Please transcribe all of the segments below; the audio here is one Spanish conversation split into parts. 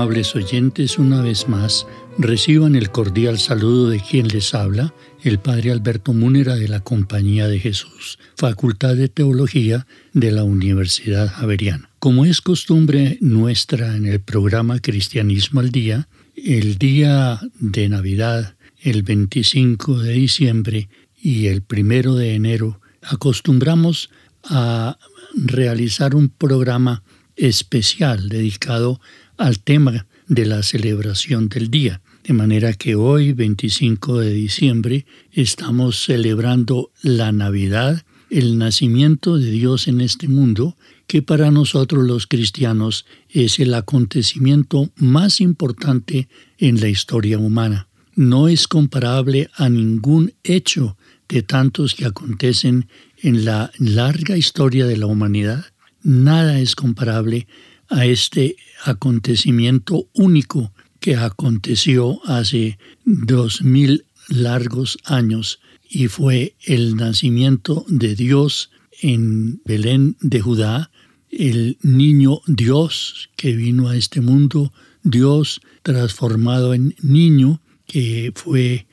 Amables oyentes, una vez más, reciban el cordial saludo de quien les habla, el Padre Alberto Múnera de la Compañía de Jesús, Facultad de Teología de la Universidad Javeriana. Como es costumbre nuestra en el programa Cristianismo al Día, el día de Navidad, el 25 de diciembre y el 1 de enero, acostumbramos a realizar un programa especial dedicado al tema de la celebración del día. De manera que hoy, 25 de diciembre, estamos celebrando la Navidad, el nacimiento de Dios en este mundo, que para nosotros los cristianos es el acontecimiento más importante en la historia humana. No es comparable a ningún hecho de tantos que acontecen en la larga historia de la humanidad. Nada es comparable a este acontecimiento único que aconteció hace dos mil largos años y fue el nacimiento de Dios en Belén de Judá, el niño Dios que vino a este mundo, Dios transformado en niño, que fue,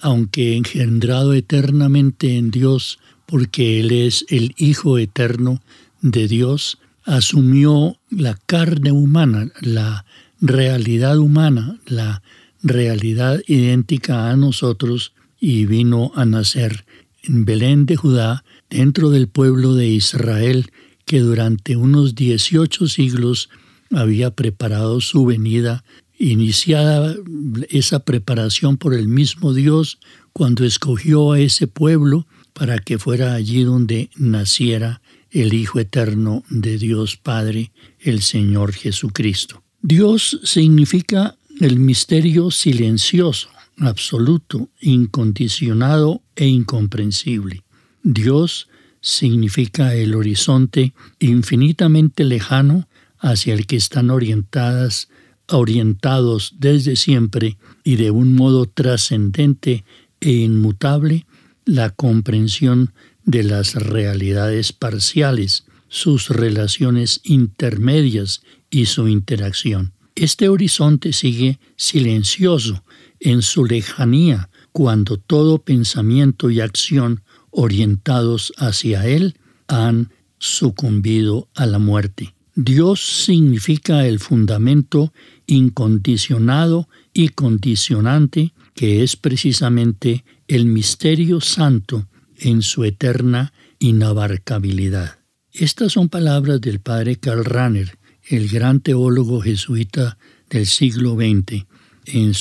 aunque engendrado eternamente en Dios, porque Él es el Hijo eterno de Dios, asumió la carne humana, la realidad humana, la realidad idéntica a nosotros y vino a nacer en Belén de Judá, dentro del pueblo de Israel, que durante unos 18 siglos había preparado su venida, iniciada esa preparación por el mismo Dios cuando escogió a ese pueblo para que fuera allí donde naciera el Hijo Eterno de Dios Padre, el Señor Jesucristo. Dios significa el misterio silencioso, absoluto, incondicionado e incomprensible. Dios significa el horizonte infinitamente lejano hacia el que están orientadas, orientados desde siempre y de un modo trascendente e inmutable la comprensión de las realidades parciales, sus relaciones intermedias y su interacción. Este horizonte sigue silencioso en su lejanía cuando todo pensamiento y acción orientados hacia él han sucumbido a la muerte. Dios significa el fundamento incondicionado y condicionante que es precisamente el misterio santo en su eterna inabarcabilidad. Estas son palabras del padre Karl Rahner, el gran teólogo jesuita del siglo XX, en,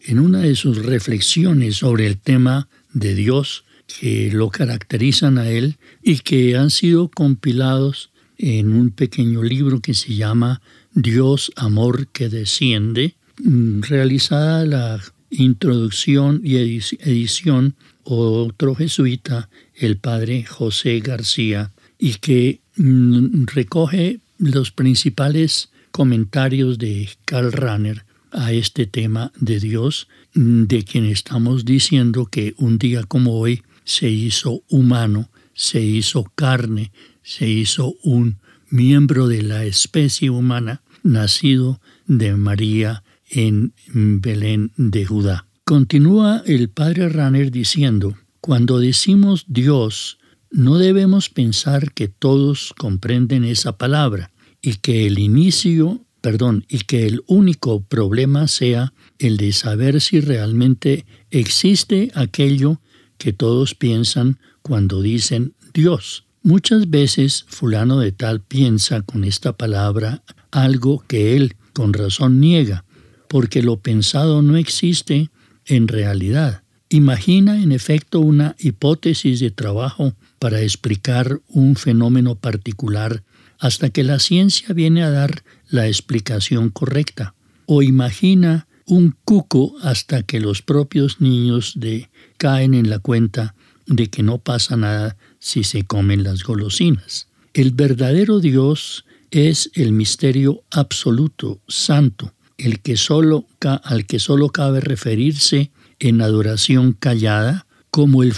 en una de sus reflexiones sobre el tema de Dios que lo caracterizan a él y que han sido compilados en un pequeño libro que se llama Dios, Amor que Desciende, mm, realizada la introducción y edición otro jesuita, el padre José García, y que mm, recoge los principales comentarios de Karl Rahner a este tema de Dios, mm, de quien estamos diciendo que un día como hoy se hizo humano, se hizo carne, se hizo un miembro de la especie humana, nacido de María en Belén de Judá. Continúa el padre Ranner diciendo, cuando decimos Dios, no debemos pensar que todos comprenden esa palabra y que el inicio, perdón, y que el único problema sea el de saber si realmente existe aquello que todos piensan cuando dicen Dios. Muchas veces fulano de tal piensa con esta palabra algo que él con razón niega, porque lo pensado no existe en realidad. Imagina en efecto una hipótesis de trabajo para explicar un fenómeno particular hasta que la ciencia viene a dar la explicación correcta. O imagina un cuco hasta que los propios niños de caen en la cuenta de que no pasa nada si se comen las golosinas. El verdadero Dios es el misterio absoluto, santo, el que solo, al que solo cabe referirse en adoración callada, como el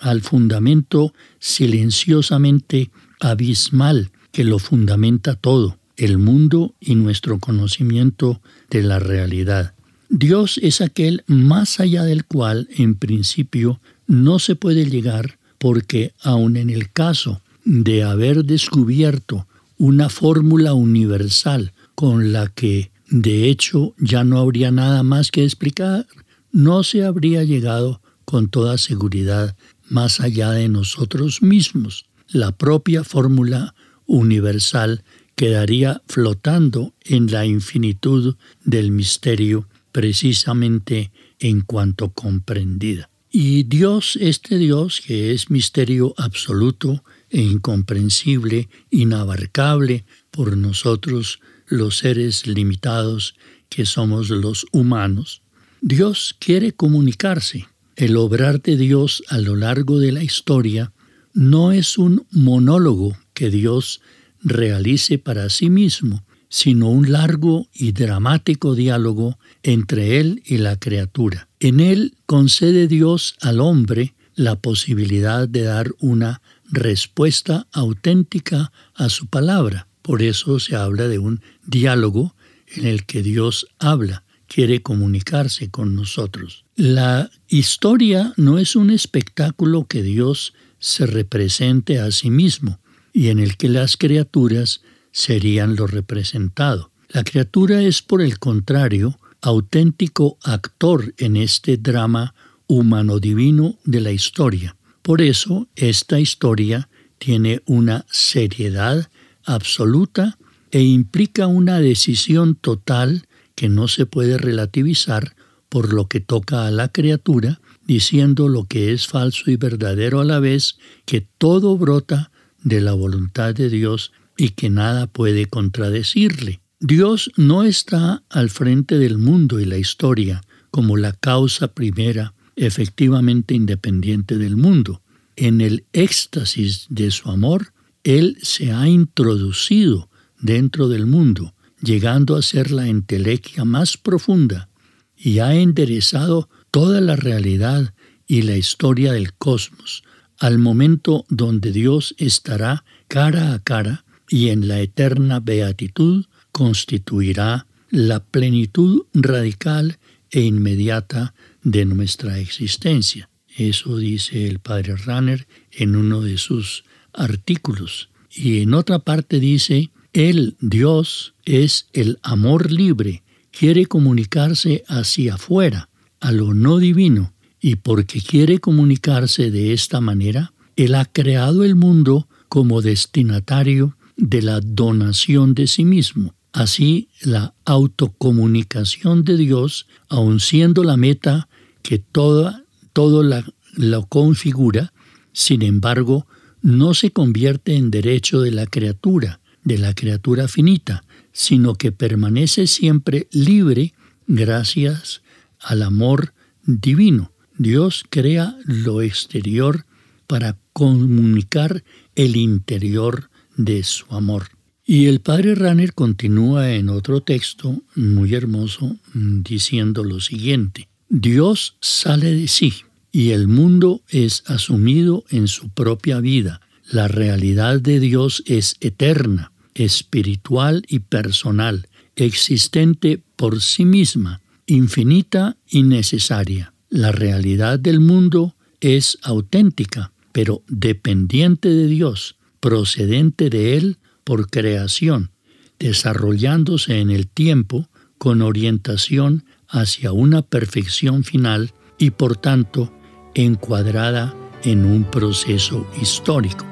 al fundamento silenciosamente abismal que lo fundamenta todo, el mundo y nuestro conocimiento de la realidad. Dios es aquel más allá del cual, en principio, no se puede llegar porque aun en el caso de haber descubierto una fórmula universal con la que de hecho ya no habría nada más que explicar, no se habría llegado con toda seguridad más allá de nosotros mismos. La propia fórmula universal quedaría flotando en la infinitud del misterio precisamente en cuanto comprendida. Y Dios, este Dios que es misterio absoluto e incomprensible, inabarcable por nosotros los seres limitados que somos los humanos, Dios quiere comunicarse. El obrar de Dios a lo largo de la historia no es un monólogo que Dios realice para sí mismo, sino un largo y dramático diálogo entre Él y la criatura. En Él concede Dios al hombre la posibilidad de dar una respuesta auténtica a su palabra. Por eso se habla de un diálogo en el que Dios habla, quiere comunicarse con nosotros. La historia no es un espectáculo que Dios se represente a sí mismo y en el que las criaturas serían lo representado. La criatura es, por el contrario, auténtico actor en este drama humano-divino de la historia. Por eso, esta historia tiene una seriedad absoluta e implica una decisión total que no se puede relativizar por lo que toca a la criatura, diciendo lo que es falso y verdadero a la vez, que todo brota de la voluntad de Dios y que nada puede contradecirle. Dios no está al frente del mundo y la historia como la causa primera efectivamente independiente del mundo. En el éxtasis de su amor, Él se ha introducido dentro del mundo, llegando a ser la entelequia más profunda, y ha enderezado toda la realidad y la historia del cosmos, al momento donde Dios estará cara a cara y en la eterna beatitud constituirá la plenitud radical e inmediata de nuestra existencia. Eso dice el padre Ranner en uno de sus artículos. Y en otra parte dice, el Dios es el amor libre, quiere comunicarse hacia afuera, a lo no divino, y porque quiere comunicarse de esta manera, Él ha creado el mundo como destinatario de la donación de sí mismo. Así, la autocomunicación de Dios, aun siendo la meta que toda, todo la, lo configura, sin embargo, no se convierte en derecho de la criatura, de la criatura finita, sino que permanece siempre libre gracias al amor divino. Dios crea lo exterior para comunicar el interior de su amor. Y el padre Ranner continúa en otro texto muy hermoso diciendo lo siguiente, Dios sale de sí y el mundo es asumido en su propia vida. La realidad de Dios es eterna, espiritual y personal. existente por sí misma, infinita y necesaria. La realidad del mundo es auténtica, pero dependiente de Dios, procedente de Él por creación, desarrollándose en el tiempo con orientación hacia una perfección final y por tanto encuadrada en un proceso histórico.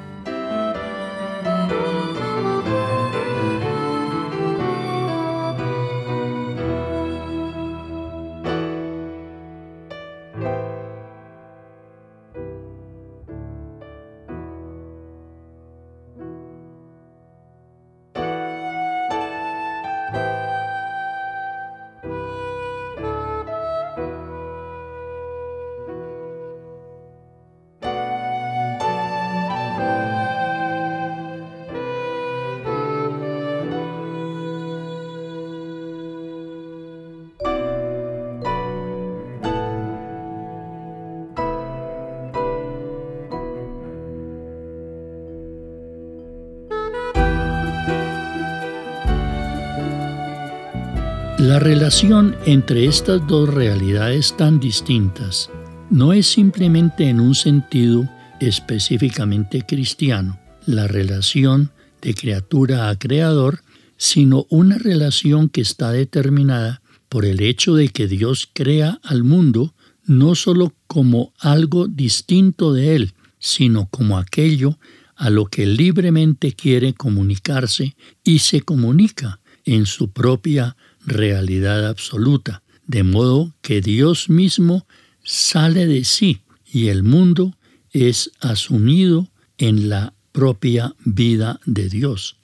La relación entre estas dos realidades tan distintas no es simplemente en un sentido específicamente cristiano, la relación de criatura a creador, sino una relación que está determinada por el hecho de que Dios crea al mundo no sólo como algo distinto de Él, sino como aquello a lo que libremente quiere comunicarse y se comunica en su propia realidad absoluta, de modo que Dios mismo sale de sí y el mundo es asumido en la propia vida de Dios,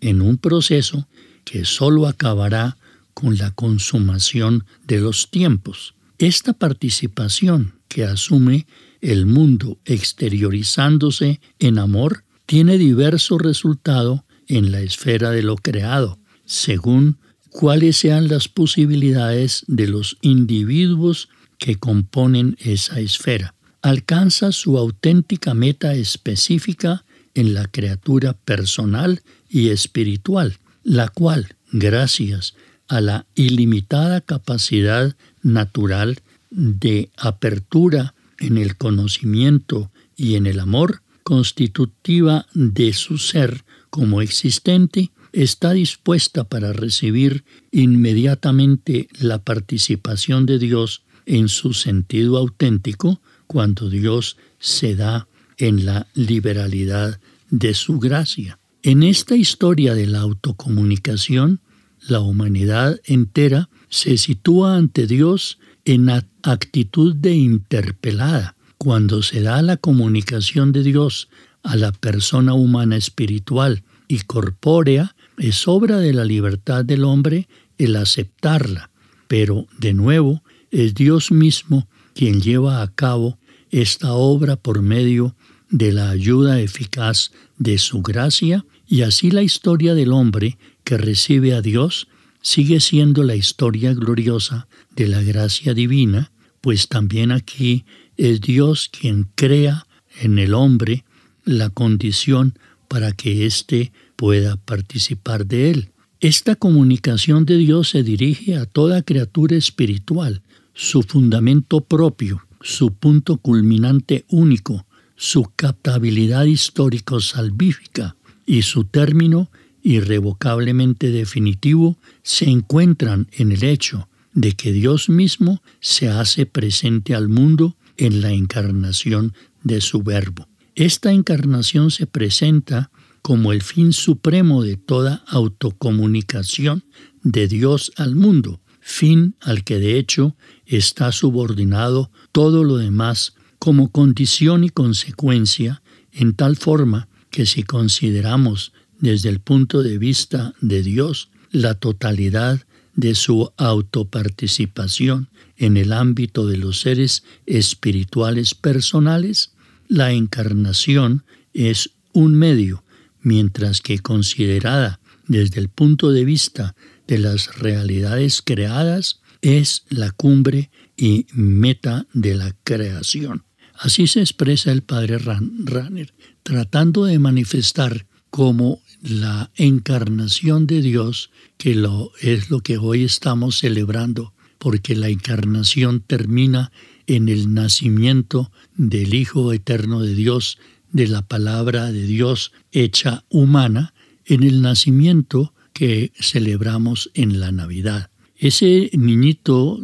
en un proceso que sólo acabará con la consumación de los tiempos. Esta participación que asume el mundo exteriorizándose en amor tiene diverso resultado en la esfera de lo creado, según cuáles sean las posibilidades de los individuos que componen esa esfera. Alcanza su auténtica meta específica en la criatura personal y espiritual, la cual, gracias a la ilimitada capacidad natural de apertura en el conocimiento y en el amor, constitutiva de su ser como existente, está dispuesta para recibir inmediatamente la participación de Dios en su sentido auténtico cuando Dios se da en la liberalidad de su gracia. En esta historia de la autocomunicación, la humanidad entera se sitúa ante Dios en actitud de interpelada. Cuando se da la comunicación de Dios a la persona humana espiritual y corpórea, es obra de la libertad del hombre el aceptarla, pero de nuevo es Dios mismo quien lleva a cabo esta obra por medio de la ayuda eficaz de su gracia y así la historia del hombre que recibe a Dios sigue siendo la historia gloriosa de la gracia divina, pues también aquí es Dios quien crea en el hombre la condición para que éste pueda participar de él. Esta comunicación de Dios se dirige a toda criatura espiritual, su fundamento propio, su punto culminante único, su captabilidad histórico-salvífica y su término irrevocablemente definitivo se encuentran en el hecho de que Dios mismo se hace presente al mundo en la encarnación de su Verbo. Esta encarnación se presenta como el fin supremo de toda autocomunicación de Dios al mundo, fin al que de hecho está subordinado todo lo demás como condición y consecuencia, en tal forma que si consideramos desde el punto de vista de Dios la totalidad de su autoparticipación en el ámbito de los seres espirituales personales, la encarnación es un medio mientras que considerada desde el punto de vista de las realidades creadas, es la cumbre y meta de la creación. Así se expresa el padre Ranner, tratando de manifestar cómo la encarnación de Dios, que lo, es lo que hoy estamos celebrando, porque la encarnación termina en el nacimiento del Hijo Eterno de Dios, de la palabra de Dios hecha humana, en el nacimiento que celebramos en la Navidad. Ese niñito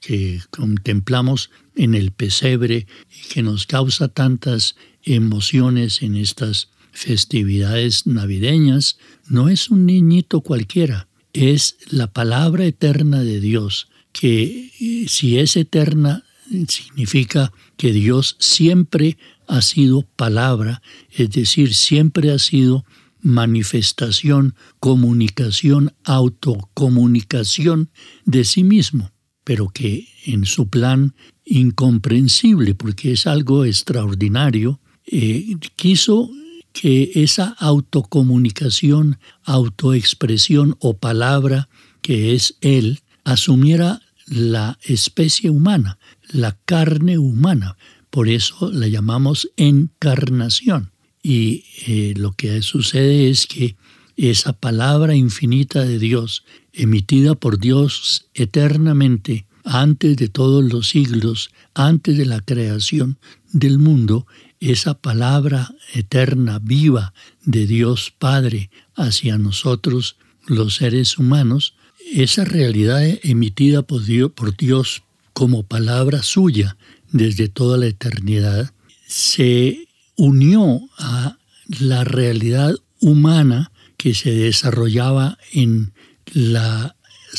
que contemplamos en el pesebre y que nos causa tantas emociones en estas festividades navideñas, no es un niñito cualquiera, es la palabra eterna de Dios, que si es eterna significa que Dios siempre ha sido palabra, es decir, siempre ha sido manifestación, comunicación, autocomunicación de sí mismo, pero que en su plan incomprensible, porque es algo extraordinario, eh, quiso que esa autocomunicación, autoexpresión o palabra que es Él, asumiera la especie humana, la carne humana. Por eso la llamamos encarnación. Y eh, lo que sucede es que esa palabra infinita de Dios, emitida por Dios eternamente, antes de todos los siglos, antes de la creación del mundo, esa palabra eterna, viva de Dios Padre hacia nosotros, los seres humanos, esa realidad emitida por Dios, por Dios como palabra suya desde toda la eternidad, se unió a la realidad humana que se desarrollaba en las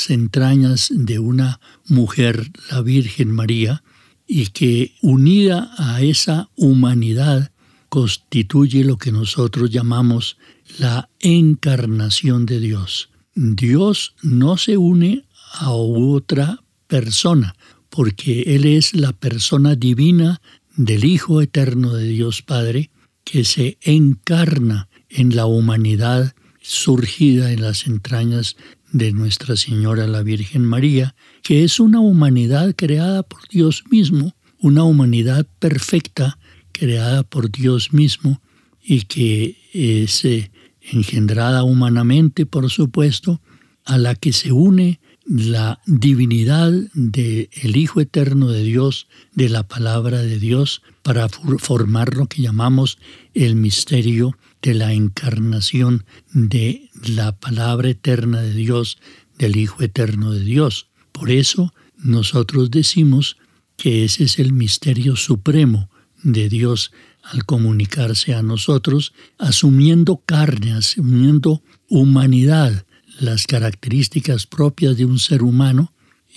entrañas de una mujer, la Virgen María, y que unida a esa humanidad constituye lo que nosotros llamamos la encarnación de Dios. Dios no se une a otra persona, porque Él es la persona divina del Hijo Eterno de Dios Padre, que se encarna en la humanidad surgida en las entrañas de Nuestra Señora la Virgen María, que es una humanidad creada por Dios mismo, una humanidad perfecta creada por Dios mismo y que es eh, engendrada humanamente, por supuesto, a la que se une la divinidad del Hijo Eterno de Dios, de la palabra de Dios, para formar lo que llamamos el misterio de la encarnación de la palabra eterna de Dios, del Hijo Eterno de Dios. Por eso nosotros decimos que ese es el misterio supremo de Dios al comunicarse a nosotros, asumiendo carne, asumiendo humanidad, las características propias de un ser humano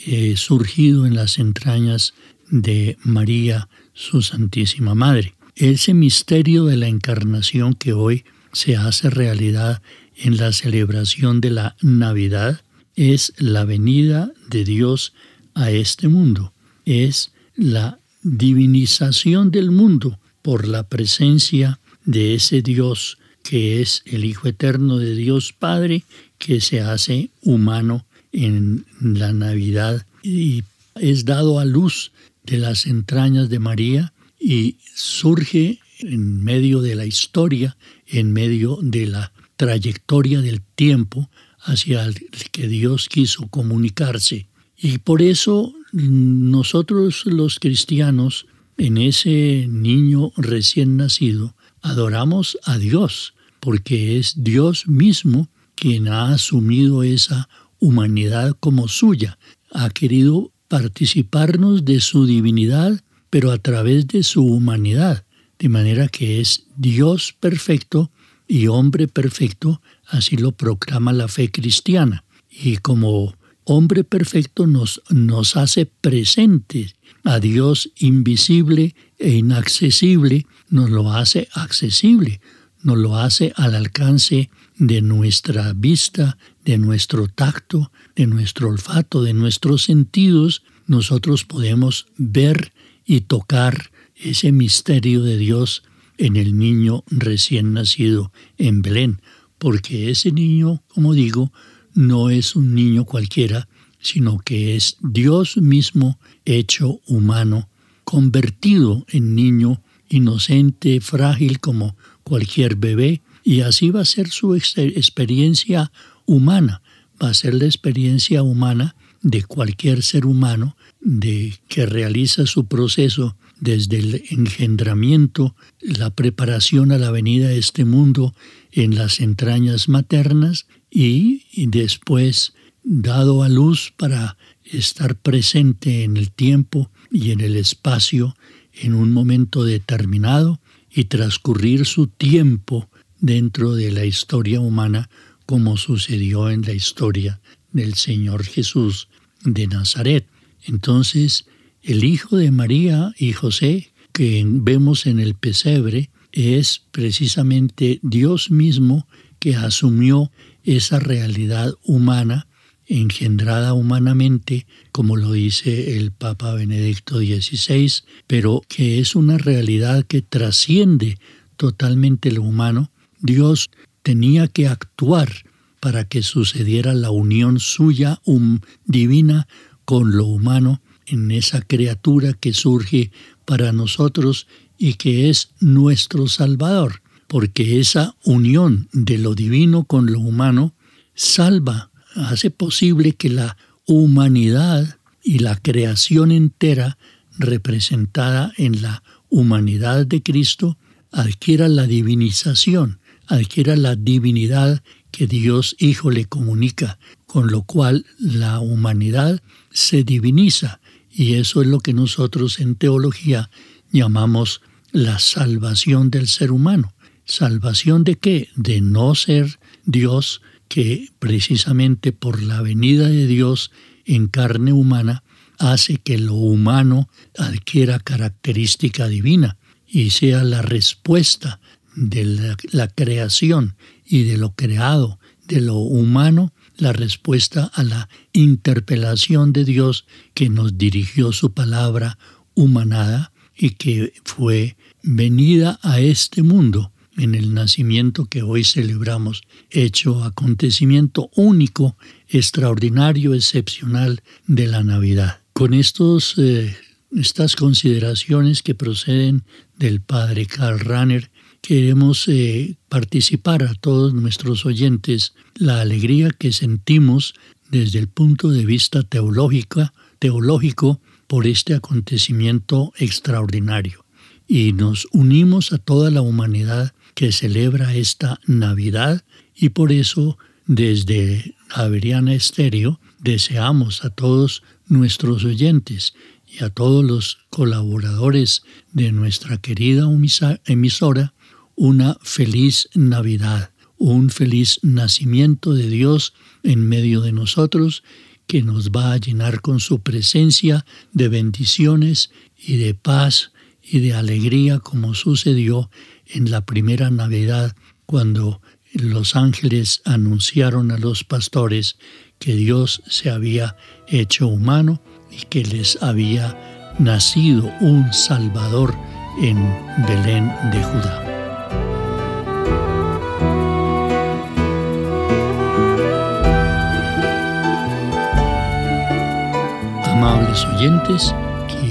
eh, surgido en las entrañas de María, su Santísima Madre. Ese misterio de la encarnación que hoy se hace realidad en la celebración de la Navidad es la venida de Dios a este mundo, es la divinización del mundo por la presencia de ese Dios que es el Hijo Eterno de Dios Padre que se hace humano en la Navidad y es dado a luz de las entrañas de María y surge en medio de la historia, en medio de la trayectoria del tiempo hacia el que Dios quiso comunicarse. Y por eso nosotros los cristianos, en ese niño recién nacido, adoramos a Dios, porque es Dios mismo quien ha asumido esa humanidad como suya, ha querido participarnos de su divinidad, pero a través de su humanidad, de manera que es Dios perfecto y hombre perfecto, así lo proclama la fe cristiana. Y como hombre perfecto nos, nos hace presentes a Dios invisible e inaccesible, nos lo hace accesible, nos lo hace al alcance de nuestra vista, de nuestro tacto, de nuestro olfato, de nuestros sentidos, nosotros podemos ver y tocar ese misterio de Dios en el niño recién nacido en Belén, porque ese niño, como digo, no es un niño cualquiera, sino que es Dios mismo hecho humano, convertido en niño inocente, frágil como cualquier bebé, Y así va a ser su experiencia humana, va a ser la experiencia humana de cualquier ser humano de que realiza su proceso desde el engendramiento, la preparación a la venida de este mundo en las entrañas maternas y, después dado a luz para estar presente en el tiempo y en el espacio en un momento determinado y transcurrir su tiempo dentro de la historia humana como sucedió en la historia del Señor Jesús de Nazaret. Entonces, el hijo de María y José que vemos en el pesebre es precisamente Dios mismo que asumió esa realidad humana, engendrada humanamente, como lo dice el Papa Benedicto XVI, pero que es una realidad que trasciende totalmente lo humano. Dios tenía que actuar para que sucediera la unión suya um, divina con lo humano en esa criatura que surge para nosotros y que es nuestro Salvador, porque esa unión de lo divino con lo humano salva, hace posible que la humanidad y la creación entera representada en la humanidad de Cristo adquiera la divinización, adquiera la divinidad que Dios Hijo le comunica, con lo cual la humanidad se diviniza y eso es lo que nosotros en teología llamamos la salvación del ser humano. ¿Salvación de qué? De no ser Dios, que precisamente por la venida de Dios en carne humana hace que lo humano adquiera característica divina y sea la respuesta de la, la creación y de lo creado, de lo humano, la respuesta a la interpelación de Dios que nos dirigió su palabra humanada y que fue venida a este mundo en el nacimiento que hoy celebramos, hecho acontecimiento único, extraordinario, excepcional de la Navidad. Con estos, eh, estas consideraciones que proceden del padre Karl Rahner, queremos eh, participar a todos nuestros oyentes la alegría que sentimos desde el punto de vista teológico, teológico por este acontecimiento extraordinario. Y nos unimos a toda la humanidad que celebra esta Navidad y por eso desde Averiana Estéreo deseamos a todos nuestros oyentes y a todos los colaboradores de nuestra querida emisora una feliz Navidad, un feliz nacimiento de Dios en medio de nosotros que nos va a llenar con su presencia de bendiciones y de paz y de alegría como sucedió en la primera Navidad cuando los ángeles anunciaron a los pastores que Dios se había hecho humano y que les había nacido un Salvador en Belén de Judá. Amables oyentes,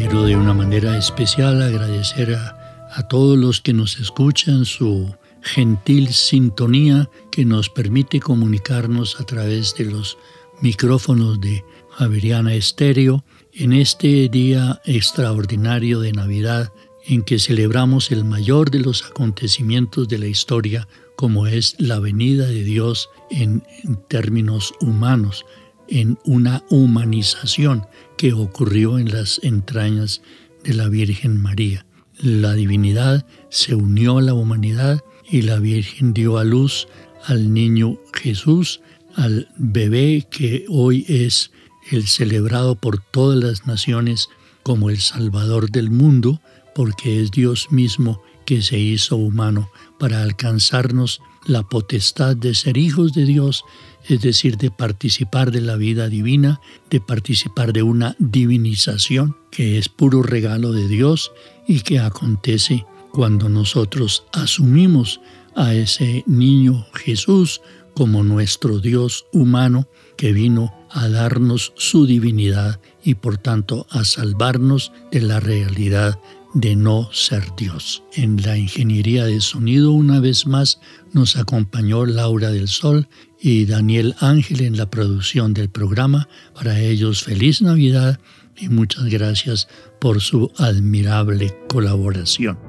quiero de una manera especial agradecer a, todos los que nos escuchan su gentil sintonía que nos permite comunicarnos a través de los micrófonos de Javeriana Estéreo en este día extraordinario de Navidad en que celebramos el mayor de los acontecimientos de la historia como es la venida de Dios en términos humanos, en una humanización que ocurrió en las entrañas de la Virgen María. La divinidad se unió a la humanidad y la Virgen dio a luz al niño Jesús, al bebé que hoy es el celebrado por todas las naciones como el Salvador del mundo, porque es Dios mismo que se hizo humano para alcanzarnos la potestad de ser hijos de Dios, es decir, de participar de la vida divina, de participar de una divinización que es puro regalo de Dios y que acontece cuando nosotros asumimos a ese niño Jesús como nuestro Dios humano que vino a darnos su divinidad y por tanto a salvarnos de la realidad de no ser Dios. En la ingeniería de sonido una vez más nos acompañó Laura del Sol y Daniel Ángel en la producción del programa. Para ellos feliz Navidad y muchas gracias por su admirable colaboración.